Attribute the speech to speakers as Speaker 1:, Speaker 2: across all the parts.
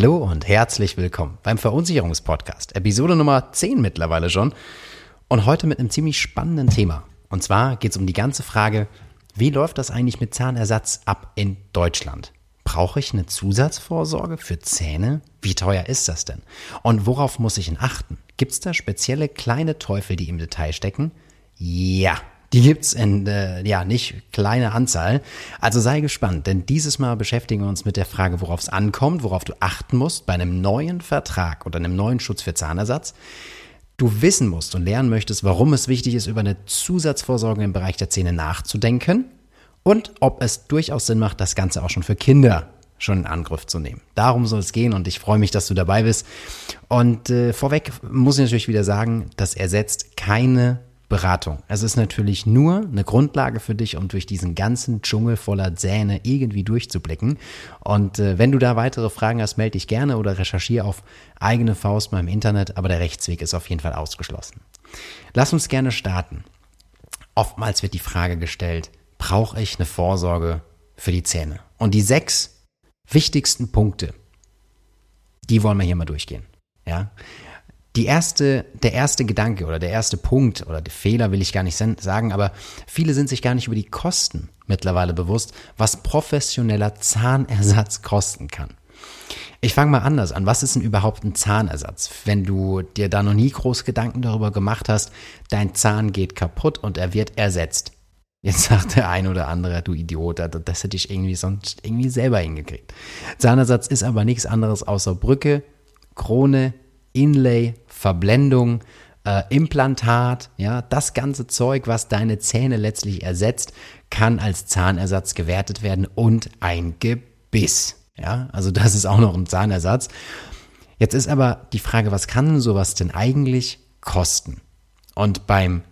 Speaker 1: Hallo und herzlich willkommen beim Verunsicherungspodcast, Episode Nummer 10 mittlerweile schon. Und heute mit einem ziemlich spannenden Thema. Und zwar geht es um die ganze Frage, wie läuft das eigentlich mit Zahnersatz ab in Deutschland? Brauche ich eine Zusatzvorsorge für Zähne? Wie teuer ist das denn? Und worauf muss ich denn achten? Gibt es da spezielle kleine Teufel, die im Detail stecken? Ja, die gibt's in äh, ja nicht kleine Anzahl. Also sei gespannt, denn dieses Mal beschäftigen wir uns mit der Frage, worauf es ankommt, worauf du achten musst bei einem neuen Vertrag oder einem neuen Schutz für Zahnersatz. Du wissen musst und lernen möchtest, warum es wichtig ist, über eine Zusatzvorsorge im Bereich der Zähne nachzudenken und ob es durchaus Sinn macht, das Ganze auch schon für Kinder schon in Angriff zu nehmen. Darum soll es gehen und ich freue mich, dass du dabei bist. Und äh, vorweg muss ich natürlich wieder sagen, das ersetzt keine Beratung. Es ist natürlich nur eine Grundlage für dich, um durch diesen ganzen Dschungel voller Zähne irgendwie durchzublicken. Und äh, wenn du da weitere Fragen hast, melde dich gerne oder recherchiere auf eigene Faust mal im Internet, aber der Rechtsweg ist auf jeden Fall ausgeschlossen. Lass uns gerne starten. Oftmals wird die Frage gestellt, brauche ich eine Vorsorge für die Zähne? Und die sechs wichtigsten Punkte, die wollen wir hier mal durchgehen. Ja, die erste, der erste Gedanke oder der erste Punkt oder der Fehler will ich gar nicht sagen, aber viele sind sich gar nicht über die Kosten mittlerweile bewusst, was professioneller Zahnersatz kosten kann. Ich fange mal anders an. Was ist denn überhaupt ein Zahnersatz? Wenn du dir da noch nie groß Gedanken darüber gemacht hast, dein Zahn geht kaputt und er wird ersetzt. Jetzt sagt der ein oder andere, du Idiot, das hätte ich irgendwie sonst irgendwie selber hingekriegt. Zahnersatz ist aber nichts anderes außer Brücke, Krone, Inlay, Verblendung, äh, Implantat, ja, das ganze Zeug, was deine Zähne letztlich ersetzt, kann als Zahnersatz gewertet werden und ein Gebiss. Ja, also das ist auch noch ein Zahnersatz. Jetzt ist aber die Frage, was kann sowas denn eigentlich kosten? Und beim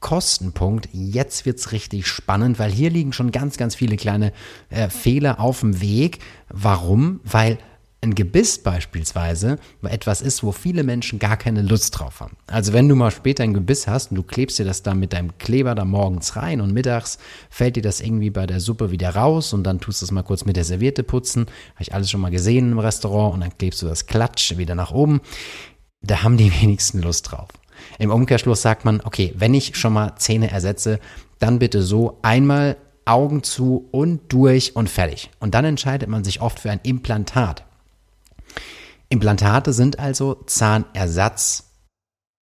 Speaker 1: Kostenpunkt, jetzt wird's richtig spannend, weil hier liegen schon ganz, ganz viele kleine äh, Fehler auf dem Weg. Warum? Weil ein Gebiss beispielsweise etwas ist, wo viele Menschen gar keine Lust drauf haben. Also wenn du mal später ein Gebiss hast und du klebst dir das da mit deinem Kleber da morgens rein und mittags fällt dir das irgendwie bei der Suppe wieder raus und dann tust du es mal kurz mit der Serviette putzen. Habe ich alles schon mal gesehen im Restaurant und dann klebst du das Klatsch wieder nach oben. Da haben die wenigsten Lust drauf. Im Umkehrschluss sagt man, okay, wenn ich schon mal Zähne ersetze, dann bitte so einmal Augen zu und durch und fertig. Und dann entscheidet man sich oft für ein Implantat. Implantate sind also Zahnersatz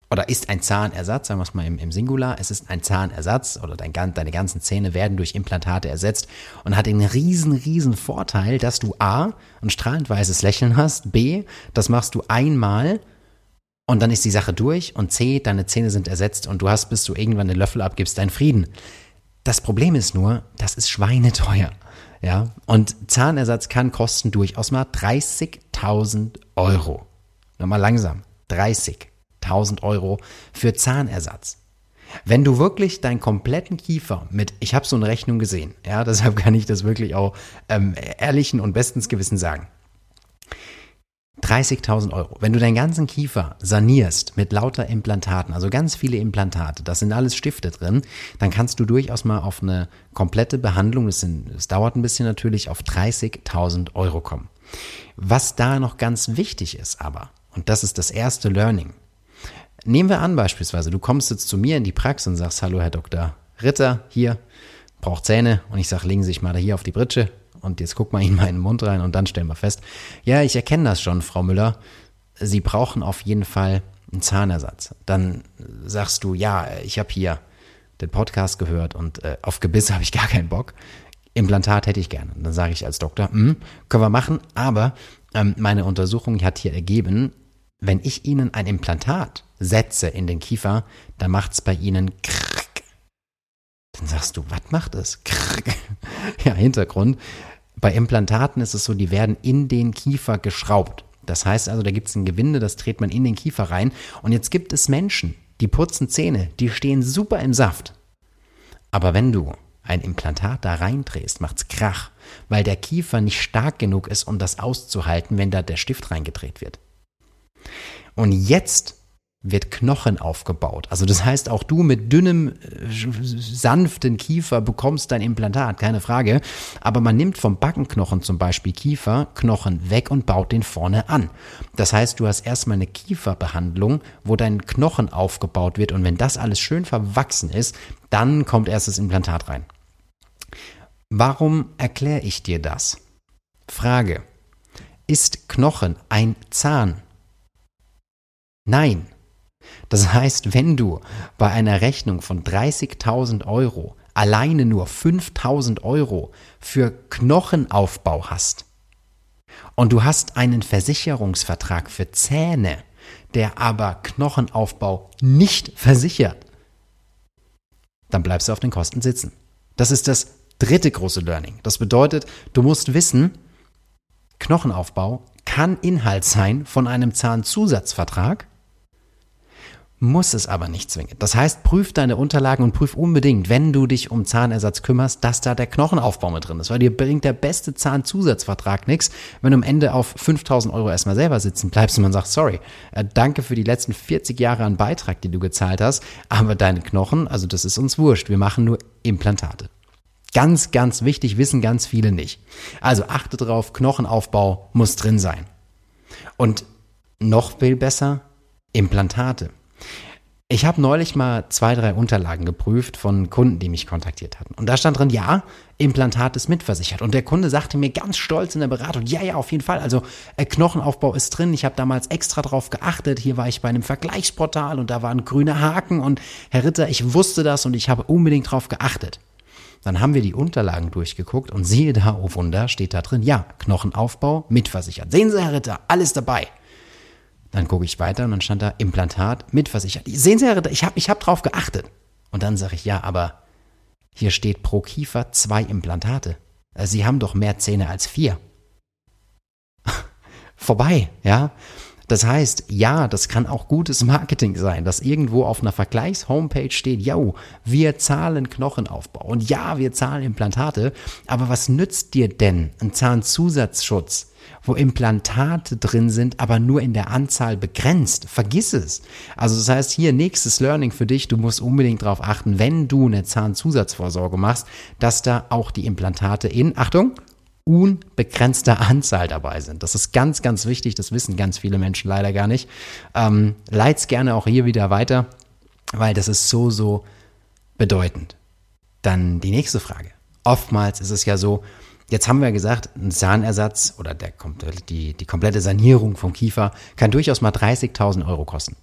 Speaker 1: oder ist ein Zahnersatz, sagen wir es mal im, im Singular, es ist ein Zahnersatz oder dein, deine ganzen Zähne werden durch Implantate ersetzt und hat den riesen, riesen Vorteil, dass du A, ein strahlend weißes Lächeln hast, B, das machst du einmal und dann ist die Sache durch und C, deine Zähne sind ersetzt und du hast, bis du irgendwann den Löffel abgibst, deinen Frieden. Das Problem ist nur, das ist schweineteuer. Ja, und Zahnersatz kann kosten durchaus mal 30.000 Euro. Nochmal langsam. 30.000 Euro für Zahnersatz. Wenn du wirklich deinen kompletten Kiefer mit, ich habe so eine Rechnung gesehen, ja, deshalb kann ich das wirklich auch ähm, ehrlichen und bestens Gewissen sagen. 30.000 Euro. Wenn du deinen ganzen Kiefer sanierst mit lauter Implantaten, also ganz viele Implantate, das sind alles Stifte drin, dann kannst du durchaus mal auf eine komplette Behandlung, das, sind, das dauert ein bisschen natürlich, auf 30.000 Euro kommen. Was da noch ganz wichtig ist aber, und das ist das erste Learning, nehmen wir an beispielsweise, du kommst jetzt zu mir in die Praxis und sagst, hallo Herr Dr. Ritter, hier, braucht Zähne und ich sage, legen Sie sich mal da hier auf die Britsche und jetzt guck mal in meinen Mund rein und dann stellen wir fest, ja, ich erkenne das schon, Frau Müller. Sie brauchen auf jeden Fall einen Zahnersatz. Dann sagst du, ja, ich habe hier den Podcast gehört und äh, auf Gebiss habe ich gar keinen Bock. Implantat hätte ich gerne. Und dann sage ich als Doktor, hm, können wir machen, aber ähm, meine Untersuchung hat hier ergeben, wenn ich Ihnen ein Implantat setze in den Kiefer, dann macht es bei Ihnen krrk. Dann sagst du, was macht es? Krrk. Ja, Hintergrund. Bei Implantaten ist es so, die werden in den Kiefer geschraubt. Das heißt also, da gibt es ein Gewinde, das dreht man in den Kiefer rein. Und jetzt gibt es Menschen, die putzen Zähne, die stehen super im Saft. Aber wenn du ein Implantat da reindrehst, macht's Krach, weil der Kiefer nicht stark genug ist, um das auszuhalten, wenn da der Stift reingedreht wird. Und jetzt wird Knochen aufgebaut. Also das heißt, auch du mit dünnem, sanften Kiefer bekommst dein Implantat, keine Frage. Aber man nimmt vom Backenknochen zum Beispiel Kieferknochen weg und baut den vorne an. Das heißt, du hast erstmal eine Kieferbehandlung, wo dein Knochen aufgebaut wird und wenn das alles schön verwachsen ist, dann kommt erst das Implantat rein. Warum erkläre ich dir das? Frage. Ist Knochen ein Zahn? Nein. Das heißt, wenn du bei einer Rechnung von 30.000 Euro alleine nur 5.000 Euro für Knochenaufbau hast und du hast einen Versicherungsvertrag für Zähne, der aber Knochenaufbau nicht versichert, dann bleibst du auf den Kosten sitzen. Das ist das dritte große Learning. Das bedeutet, du musst wissen, Knochenaufbau kann Inhalt sein von einem Zahnzusatzvertrag muss es aber nicht zwingend. Das heißt, prüf deine Unterlagen und prüf unbedingt, wenn du dich um Zahnersatz kümmerst, dass da der Knochenaufbau mit drin ist, weil dir bringt der beste Zahnzusatzvertrag nichts, wenn du am Ende auf 5000 Euro erstmal selber sitzen bleibst und man sagt, sorry, äh, danke für die letzten 40 Jahre an Beitrag, die du gezahlt hast, aber deine Knochen, also das ist uns wurscht, wir machen nur Implantate. Ganz, ganz wichtig, wissen ganz viele nicht. Also achte drauf, Knochenaufbau muss drin sein. Und noch viel besser, Implantate. Ich habe neulich mal zwei, drei Unterlagen geprüft von Kunden, die mich kontaktiert hatten. Und da stand drin, ja, Implantat ist mitversichert. Und der Kunde sagte mir ganz stolz in der Beratung, ja, ja, auf jeden Fall. Also äh, Knochenaufbau ist drin. Ich habe damals extra drauf geachtet. Hier war ich bei einem Vergleichsportal und da waren grüne Haken. Und Herr Ritter, ich wusste das und ich habe unbedingt drauf geachtet. Dann haben wir die Unterlagen durchgeguckt und siehe da, oh Wunder, steht da drin, ja, Knochenaufbau mitversichert. Sehen Sie, Herr Ritter, alles dabei. Dann gucke ich weiter und dann stand da Implantat mitversichert. Sehen Sie, Herr Ritter, ich habe ich hab drauf geachtet. Und dann sage ich, ja, aber hier steht pro Kiefer zwei Implantate. Also Sie haben doch mehr Zähne als vier. Vorbei, ja. Das heißt, ja, das kann auch gutes Marketing sein, dass irgendwo auf einer Vergleichshomepage steht, ja, wir zahlen Knochenaufbau und ja, wir zahlen Implantate, aber was nützt dir denn ein Zahnzusatzschutz, wo Implantate drin sind, aber nur in der Anzahl begrenzt. Vergiss es. Also das heißt hier nächstes Learning für dich, du musst unbedingt darauf achten, wenn du eine Zahnzusatzvorsorge machst, dass da auch die Implantate in, Achtung, unbegrenzter Anzahl dabei sind. Das ist ganz, ganz wichtig. Das wissen ganz viele Menschen leider gar nicht. Ähm, leit's gerne auch hier wieder weiter, weil das ist so, so bedeutend. Dann die nächste Frage. Oftmals ist es ja so, Jetzt haben wir gesagt, ein Zahnersatz oder der, die, die komplette Sanierung vom Kiefer kann durchaus mal 30.000 Euro kosten.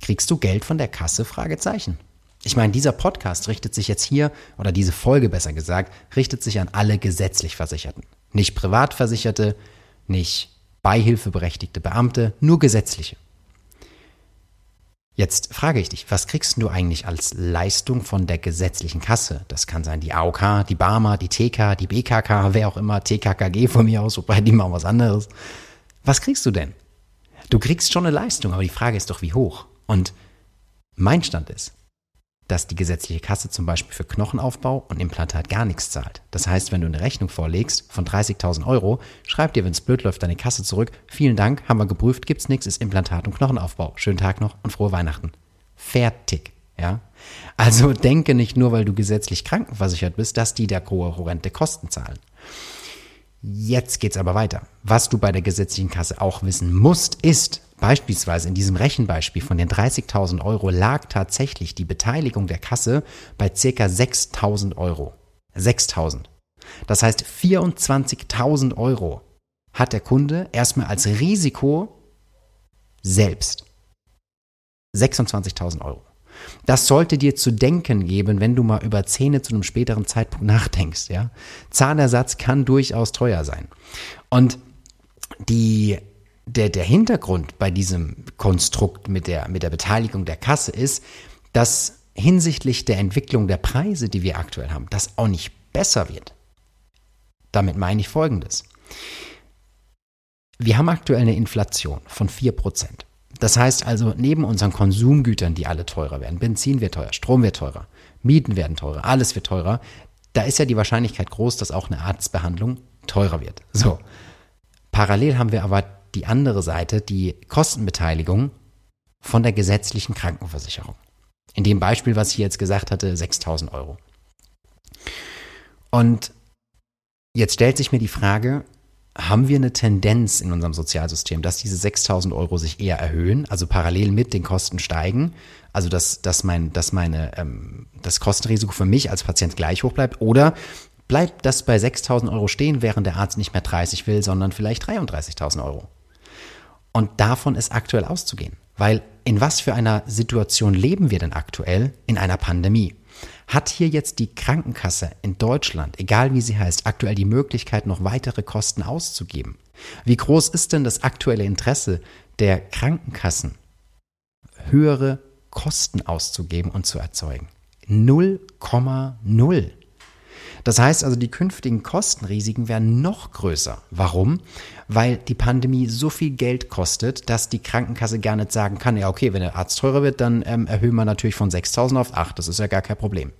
Speaker 1: Kriegst du Geld von der Kasse? Fragezeichen. Ich meine, dieser Podcast richtet sich jetzt hier, oder diese Folge besser gesagt, richtet sich an alle gesetzlich Versicherten. Nicht Privatversicherte, nicht beihilfeberechtigte Beamte, nur gesetzliche. Jetzt frage ich dich, was kriegst du eigentlich als Leistung von der gesetzlichen Kasse? Das kann sein die AOK, die Barmer, die TK, die BKK, wer auch immer, TKKG von mir aus, wobei die machen was anderes. Was kriegst du denn? Du kriegst schon eine Leistung, aber die Frage ist doch, wie hoch? Und mein Stand ist, dass die gesetzliche Kasse zum Beispiel für Knochenaufbau und Implantat gar nichts zahlt. Das heißt, wenn du eine Rechnung vorlegst von 30.000 Euro, schreib dir, wenn es blöd läuft, deine Kasse zurück. Vielen Dank, haben wir geprüft, gibt's nichts, ist Implantat und Knochenaufbau. Schönen Tag noch und frohe Weihnachten. Fertig, ja? Also denke nicht nur, weil du gesetzlich krankenversichert bist, dass die der horrende Kosten zahlen. Jetzt geht's aber weiter. Was du bei der gesetzlichen Kasse auch wissen musst, ist, Beispielsweise in diesem Rechenbeispiel von den 30.000 Euro lag tatsächlich die Beteiligung der Kasse bei circa 6.000 Euro. 6.000. Das heißt, 24.000 Euro hat der Kunde erstmal als Risiko selbst. 26.000 Euro. Das sollte dir zu denken geben, wenn du mal über Zähne zu einem späteren Zeitpunkt nachdenkst, ja. Zahnersatz kann durchaus teuer sein. Und die der, der Hintergrund bei diesem Konstrukt mit der, mit der Beteiligung der Kasse ist, dass hinsichtlich der Entwicklung der Preise, die wir aktuell haben, das auch nicht besser wird. Damit meine ich Folgendes. Wir haben aktuell eine Inflation von 4%. Das heißt also, neben unseren Konsumgütern, die alle teurer werden, Benzin wird teurer, Strom wird teurer, Mieten werden teurer, alles wird teurer, da ist ja die Wahrscheinlichkeit groß, dass auch eine Arztbehandlung teurer wird. So. Parallel haben wir aber die andere Seite, die Kostenbeteiligung von der gesetzlichen Krankenversicherung. In dem Beispiel, was ich jetzt gesagt hatte, 6000 Euro. Und jetzt stellt sich mir die Frage, haben wir eine Tendenz in unserem Sozialsystem, dass diese 6000 Euro sich eher erhöhen, also parallel mit den Kosten steigen, also dass, dass, mein, dass meine, ähm, das Kostenrisiko für mich als Patient gleich hoch bleibt oder bleibt das bei 6000 Euro stehen, während der Arzt nicht mehr 30 will, sondern vielleicht 33.000 Euro. Und davon ist aktuell auszugehen, weil in was für einer Situation leben wir denn aktuell in einer Pandemie? Hat hier jetzt die Krankenkasse in Deutschland, egal wie sie heißt, aktuell die Möglichkeit, noch weitere Kosten auszugeben? Wie groß ist denn das aktuelle Interesse der Krankenkassen, höhere Kosten auszugeben und zu erzeugen? 0,0. Das heißt also, die künftigen Kostenrisiken werden noch größer. Warum? Weil die Pandemie so viel Geld kostet, dass die Krankenkasse gar nicht sagen kann, ja okay, wenn der Arzt teurer wird, dann ähm, erhöhen wir natürlich von 6.000 auf 8. Das ist ja gar kein Problem.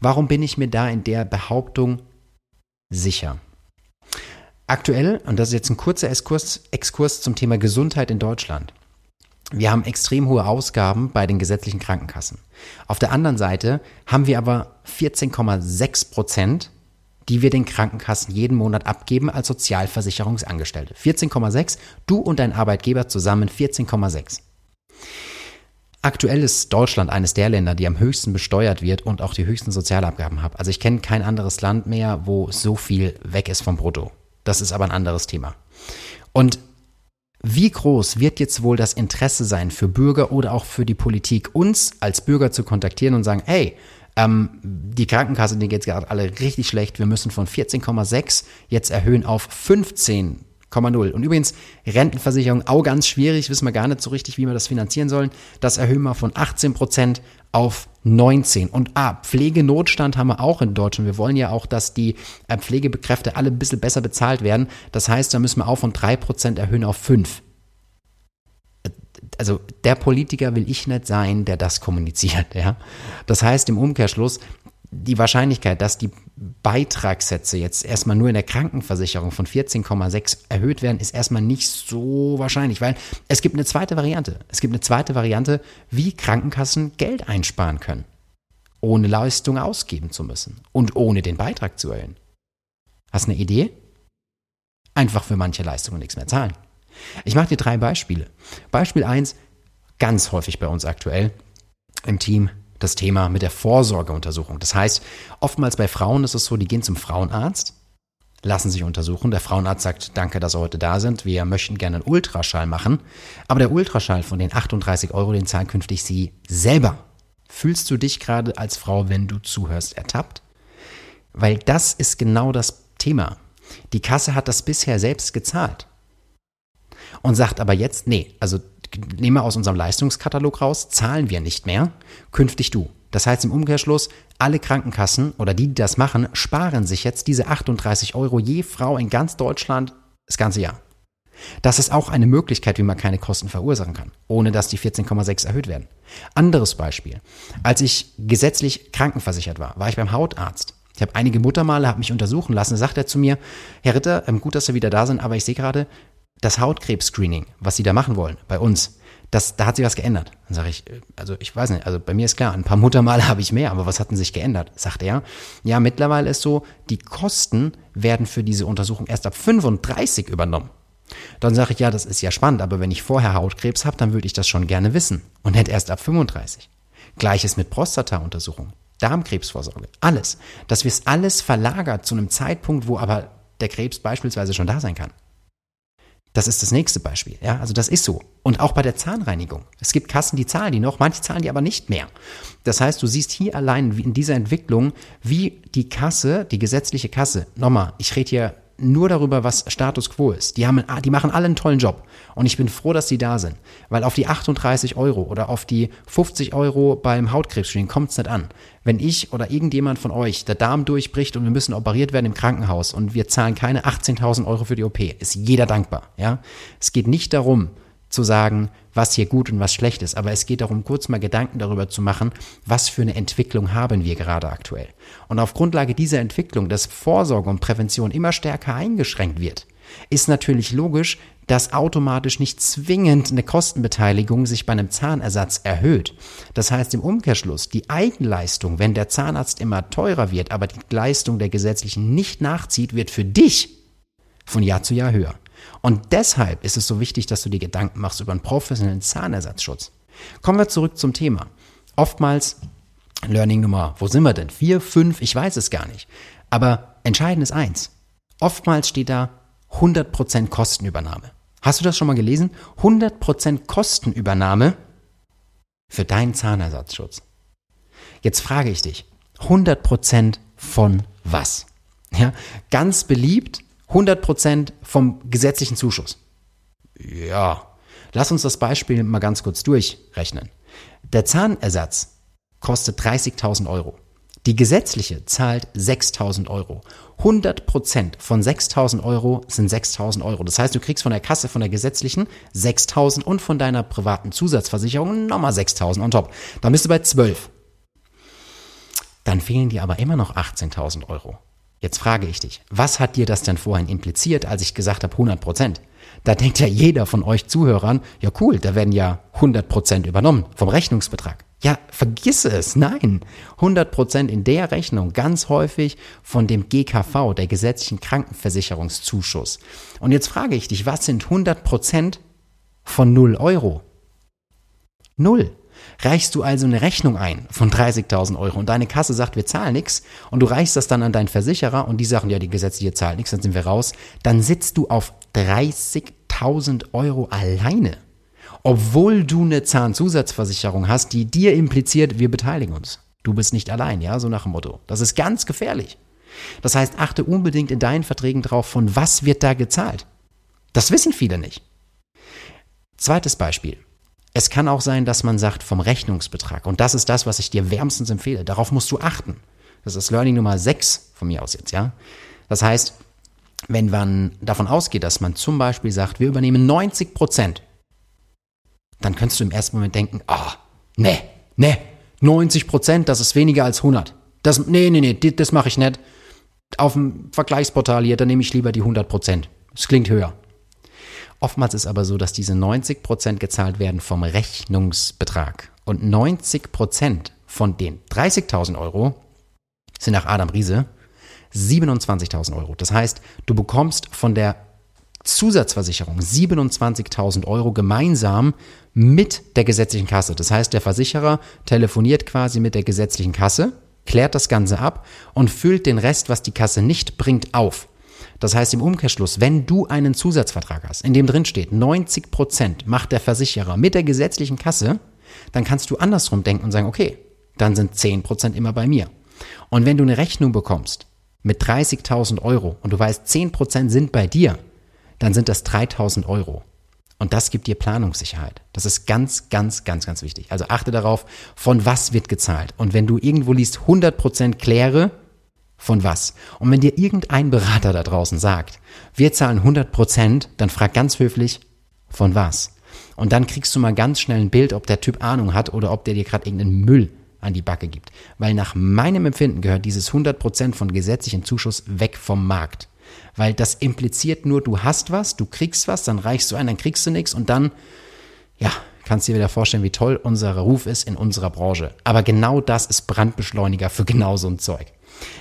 Speaker 1: Warum bin ich mir da in der Behauptung sicher? Aktuell, und das ist jetzt ein kurzer Exkurs, Exkurs zum Thema Gesundheit in Deutschland. Wir haben extrem hohe Ausgaben bei den gesetzlichen Krankenkassen. Auf der anderen Seite haben wir aber 14,6 Prozent, die wir den Krankenkassen jeden Monat abgeben als Sozialversicherungsangestellte. 14,6, du und dein Arbeitgeber zusammen 14,6. Aktuell ist Deutschland eines der Länder, die am höchsten besteuert wird und auch die höchsten Sozialabgaben hat. Also ich kenne kein anderes Land mehr, wo so viel weg ist vom Brutto. Das ist aber ein anderes Thema. Und wie groß wird jetzt wohl das Interesse sein für Bürger oder auch für die Politik, uns als Bürger zu kontaktieren und sagen, hey, ähm, die Krankenkasse, denen geht es gerade alle richtig schlecht, wir müssen von 14,6 jetzt erhöhen auf 15 0,0. Und übrigens, Rentenversicherung auch ganz schwierig, wissen wir gar nicht so richtig, wie wir das finanzieren sollen. Das erhöhen wir von 18 Prozent auf 19. Und ah, Pflegenotstand haben wir auch in Deutschland. Wir wollen ja auch, dass die äh, Pflegebekräfte alle ein bisschen besser bezahlt werden. Das heißt, da müssen wir auch von 3 Prozent erhöhen auf 5 also der Politiker will ich nicht sein, der das kommuniziert, ja. Das heißt im Umkehrschluss, die Wahrscheinlichkeit, dass die Beitragssätze jetzt erstmal nur in der Krankenversicherung von 14,6 erhöht werden, ist erstmal nicht so wahrscheinlich, weil es gibt eine zweite Variante. Es gibt eine zweite Variante, wie Krankenkassen Geld einsparen können, ohne Leistung ausgeben zu müssen und ohne den Beitrag zu erhöhen. Hast eine Idee? Einfach für manche Leistungen nichts mehr zahlen. Ich mache dir drei Beispiele. Beispiel 1, ganz häufig bei uns aktuell im Team, das Thema mit der Vorsorgeuntersuchung. Das heißt, oftmals bei Frauen ist es so, die gehen zum Frauenarzt, lassen sich untersuchen. Der Frauenarzt sagt, danke, dass Sie heute da sind. Wir möchten gerne einen Ultraschall machen. Aber der Ultraschall von den 38 Euro, den zahlen künftig Sie selber. Fühlst du dich gerade als Frau, wenn du zuhörst, ertappt? Weil das ist genau das Thema. Die Kasse hat das bisher selbst gezahlt und sagt aber jetzt, nee, also nehmen wir aus unserem Leistungskatalog raus, zahlen wir nicht mehr, künftig du. Das heißt im Umkehrschluss, alle Krankenkassen oder die, die das machen, sparen sich jetzt diese 38 Euro je Frau in ganz Deutschland das ganze Jahr. Das ist auch eine Möglichkeit, wie man keine Kosten verursachen kann, ohne dass die 14,6 erhöht werden. Anderes Beispiel. Als ich gesetzlich krankenversichert war, war ich beim Hautarzt. Ich habe einige Muttermale, habe mich untersuchen lassen, sagt er zu mir, Herr Ritter, ähm, gut, dass Sie wieder da sind, aber ich sehe gerade, das Hautkrebs-Screening, was Sie da machen wollen, bei uns, das, da hat sich was geändert. Dann sage ich, also ich weiß nicht, also bei mir ist klar, ein paar Muttermale habe ich mehr, aber was hat denn sich geändert? Sagt er, ja, mittlerweile ist so, die Kosten werden für diese Untersuchung erst ab 35 übernommen. Dann sage ich, ja, das ist ja spannend, aber wenn ich vorher Hautkrebs habe, dann würde ich das schon gerne wissen und nicht erst ab 35. Gleiches mit Prostata-Untersuchung, Darmkrebsvorsorge, alles. Dass wir es alles verlagert zu einem Zeitpunkt, wo aber der Krebs beispielsweise schon da sein kann. Das ist das nächste Beispiel. Ja, also das ist so. Und auch bei der Zahnreinigung. Es gibt Kassen, die zahlen die noch, manche zahlen die aber nicht mehr. Das heißt, du siehst hier allein in dieser Entwicklung, wie die Kasse, die gesetzliche Kasse, nochmal, ich rede hier nur darüber, was Status quo ist. Die, haben, die machen alle einen tollen Job. Und ich bin froh, dass sie da sind. Weil auf die 38 Euro oder auf die 50 Euro beim Hautkrebsschreening kommt es nicht an. Wenn ich oder irgendjemand von euch der Darm durchbricht und wir müssen operiert werden im Krankenhaus und wir zahlen keine 18.000 Euro für die OP, ist jeder dankbar. Ja? Es geht nicht darum, zu sagen, was hier gut und was schlecht ist, aber es geht darum, kurz mal Gedanken darüber zu machen, was für eine Entwicklung haben wir gerade aktuell. Und auf Grundlage dieser Entwicklung, dass Vorsorge und Prävention immer stärker eingeschränkt wird, ist natürlich logisch, dass automatisch nicht zwingend eine Kostenbeteiligung sich bei einem Zahnersatz erhöht. Das heißt im Umkehrschluss, die Eigenleistung, wenn der Zahnarzt immer teurer wird, aber die Leistung der gesetzlichen nicht nachzieht, wird für dich von Jahr zu Jahr höher. Und deshalb ist es so wichtig, dass du dir Gedanken machst über einen professionellen Zahnersatzschutz. Kommen wir zurück zum Thema. Oftmals Learning Nummer, wo sind wir denn? Vier, fünf, ich weiß es gar nicht. Aber entscheidend ist eins. Oftmals steht da 100% Kostenübernahme. Hast du das schon mal gelesen? 100% Kostenübernahme für deinen Zahnersatzschutz. Jetzt frage ich dich, 100% von was? Ja, ganz beliebt 100% vom gesetzlichen Zuschuss. Ja, lass uns das Beispiel mal ganz kurz durchrechnen. Der Zahnersatz kostet 30.000 Euro. Die gesetzliche zahlt 6.000 Euro. 100 Prozent von 6.000 Euro sind 6.000 Euro. Das heißt, du kriegst von der Kasse, von der gesetzlichen 6.000 und von deiner privaten Zusatzversicherung nochmal 6.000 on top. Dann bist du bei 12. Dann fehlen dir aber immer noch 18.000 Euro. Jetzt frage ich dich, was hat dir das denn vorhin impliziert, als ich gesagt habe 100 Prozent? Da denkt ja jeder von euch Zuhörern, ja cool, da werden ja 100 Prozent übernommen vom Rechnungsbetrag. Ja, vergiss es, nein. 100 Prozent in der Rechnung ganz häufig von dem GKV, der gesetzlichen Krankenversicherungszuschuss. Und jetzt frage ich dich, was sind 100 Prozent von 0 Euro? Null. Reichst du also eine Rechnung ein von 30.000 Euro und deine Kasse sagt, wir zahlen nichts und du reichst das dann an deinen Versicherer und die sagen, ja, die gesetzliche zahlt nichts, dann sind wir raus, dann sitzt du auf 30.000 Euro alleine. Obwohl du eine Zahnzusatzversicherung hast, die dir impliziert, wir beteiligen uns. Du bist nicht allein, ja, so nach dem Motto. Das ist ganz gefährlich. Das heißt, achte unbedingt in deinen Verträgen drauf, von was wird da gezahlt. Das wissen viele nicht. Zweites Beispiel. Es kann auch sein, dass man sagt vom Rechnungsbetrag. Und das ist das, was ich dir wärmstens empfehle. Darauf musst du achten. Das ist Learning Nummer 6 von mir aus jetzt, ja. Das heißt, wenn man davon ausgeht, dass man zum Beispiel sagt, wir übernehmen 90 Prozent, dann könntest du im ersten Moment denken, ah, oh, ne, ne, 90 Prozent, das ist weniger als 100. Das, nee, nee, nee, das mache ich nicht. Auf dem Vergleichsportal hier, da nehme ich lieber die 100 Prozent. Das klingt höher. Oftmals ist aber so, dass diese 90 Prozent gezahlt werden vom Rechnungsbetrag. Und 90 Prozent von den 30.000 Euro sind nach Adam Riese 27.000 Euro. Das heißt, du bekommst von der Zusatzversicherung 27.000 Euro gemeinsam mit der gesetzlichen Kasse. Das heißt, der Versicherer telefoniert quasi mit der gesetzlichen Kasse, klärt das Ganze ab und füllt den Rest, was die Kasse nicht bringt, auf. Das heißt im Umkehrschluss, wenn du einen Zusatzvertrag hast, in dem drin steht, 90 Prozent macht der Versicherer mit der gesetzlichen Kasse, dann kannst du andersrum denken und sagen, okay, dann sind 10 Prozent immer bei mir. Und wenn du eine Rechnung bekommst mit 30.000 Euro und du weißt, 10 Prozent sind bei dir, dann sind das 3.000 Euro. Und das gibt dir Planungssicherheit. Das ist ganz, ganz, ganz, ganz wichtig. Also achte darauf, von was wird gezahlt. Und wenn du irgendwo liest, 100 Prozent kläre, von was? Und wenn dir irgendein Berater da draußen sagt, wir zahlen 100 Prozent, dann frag ganz höflich, von was? Und dann kriegst du mal ganz schnell ein Bild, ob der Typ Ahnung hat oder ob der dir gerade irgendeinen Müll an die Backe gibt. Weil nach meinem Empfinden gehört dieses 100 Prozent von gesetzlichen Zuschuss weg vom Markt. Weil das impliziert nur, du hast was, du kriegst was, dann reichst du ein, dann kriegst du nichts und dann, ja, kannst dir wieder vorstellen, wie toll unser Ruf ist in unserer Branche. Aber genau das ist Brandbeschleuniger für genau so ein Zeug.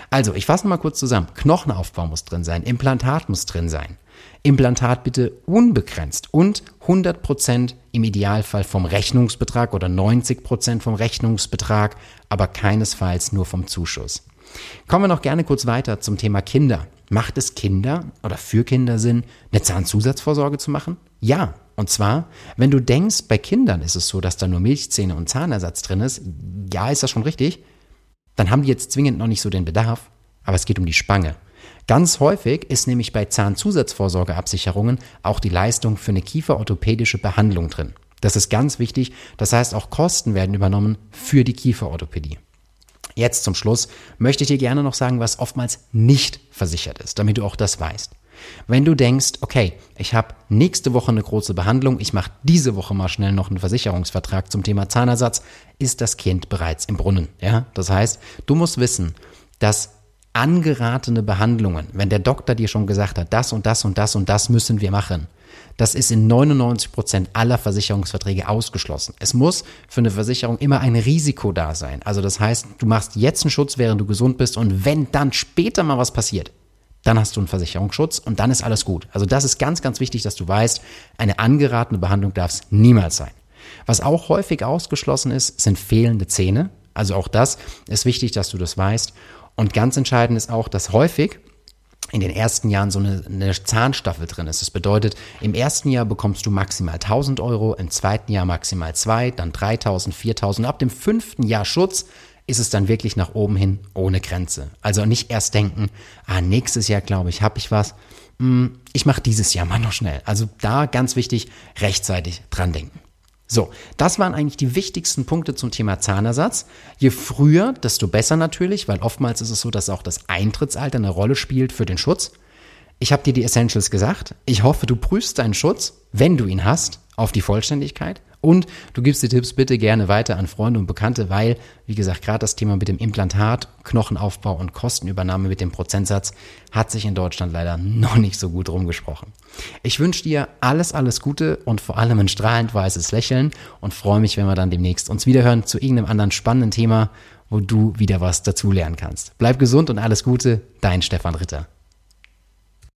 Speaker 1: Also, ich fasse mal kurz zusammen. Knochenaufbau muss drin sein, Implantat muss drin sein. Implantat bitte unbegrenzt und 100% im Idealfall vom Rechnungsbetrag oder 90% vom Rechnungsbetrag, aber keinesfalls nur vom Zuschuss. Kommen wir noch gerne kurz weiter zum Thema Kinder. Macht es Kinder oder für Kinder Sinn, eine Zahnzusatzvorsorge zu machen? Ja. Und zwar, wenn du denkst, bei Kindern ist es so, dass da nur Milchzähne und Zahnersatz drin ist, ja, ist das schon richtig dann haben die jetzt zwingend noch nicht so den Bedarf, aber es geht um die Spange. Ganz häufig ist nämlich bei Zahnzusatzvorsorgeabsicherungen auch die Leistung für eine kieferorthopädische Behandlung drin. Das ist ganz wichtig. Das heißt, auch Kosten werden übernommen für die Kieferorthopädie. Jetzt zum Schluss möchte ich dir gerne noch sagen, was oftmals nicht versichert ist, damit du auch das weißt. Wenn du denkst, okay, ich habe nächste Woche eine große Behandlung, ich mache diese Woche mal schnell noch einen Versicherungsvertrag zum Thema Zahnersatz, ist das Kind bereits im Brunnen. Ja? Das heißt, du musst wissen, dass angeratene Behandlungen, wenn der Doktor dir schon gesagt hat, das und das und das und das müssen wir machen, das ist in 99 Prozent aller Versicherungsverträge ausgeschlossen. Es muss für eine Versicherung immer ein Risiko da sein. Also das heißt, du machst jetzt einen Schutz, während du gesund bist und wenn dann später mal was passiert, dann hast du einen Versicherungsschutz und dann ist alles gut. Also das ist ganz, ganz wichtig, dass du weißt, eine angeratene Behandlung darf es niemals sein. Was auch häufig ausgeschlossen ist, sind fehlende Zähne. Also auch das ist wichtig, dass du das weißt. Und ganz entscheidend ist auch, dass häufig in den ersten Jahren so eine, eine Zahnstaffel drin ist. Das bedeutet, im ersten Jahr bekommst du maximal 1000 Euro, im zweiten Jahr maximal 2, dann 3000, 4000. Ab dem fünften Jahr Schutz ist es dann wirklich nach oben hin ohne Grenze. Also nicht erst denken, ah, nächstes Jahr glaube ich, habe ich was. Hm, ich mache dieses Jahr mal noch schnell. Also da ganz wichtig, rechtzeitig dran denken. So, das waren eigentlich die wichtigsten Punkte zum Thema Zahnersatz. Je früher, desto besser natürlich, weil oftmals ist es so, dass auch das Eintrittsalter eine Rolle spielt für den Schutz. Ich habe dir die Essentials gesagt. Ich hoffe, du prüfst deinen Schutz, wenn du ihn hast, auf die Vollständigkeit. Und du gibst die Tipps bitte gerne weiter an Freunde und Bekannte, weil, wie gesagt, gerade das Thema mit dem Implantat, Knochenaufbau und Kostenübernahme mit dem Prozentsatz hat sich in Deutschland leider noch nicht so gut rumgesprochen. Ich wünsche dir alles, alles Gute und vor allem ein strahlend weißes Lächeln und freue mich, wenn wir dann demnächst uns wiederhören zu irgendeinem anderen spannenden Thema, wo du wieder was dazulernen kannst. Bleib gesund und alles Gute, dein Stefan Ritter.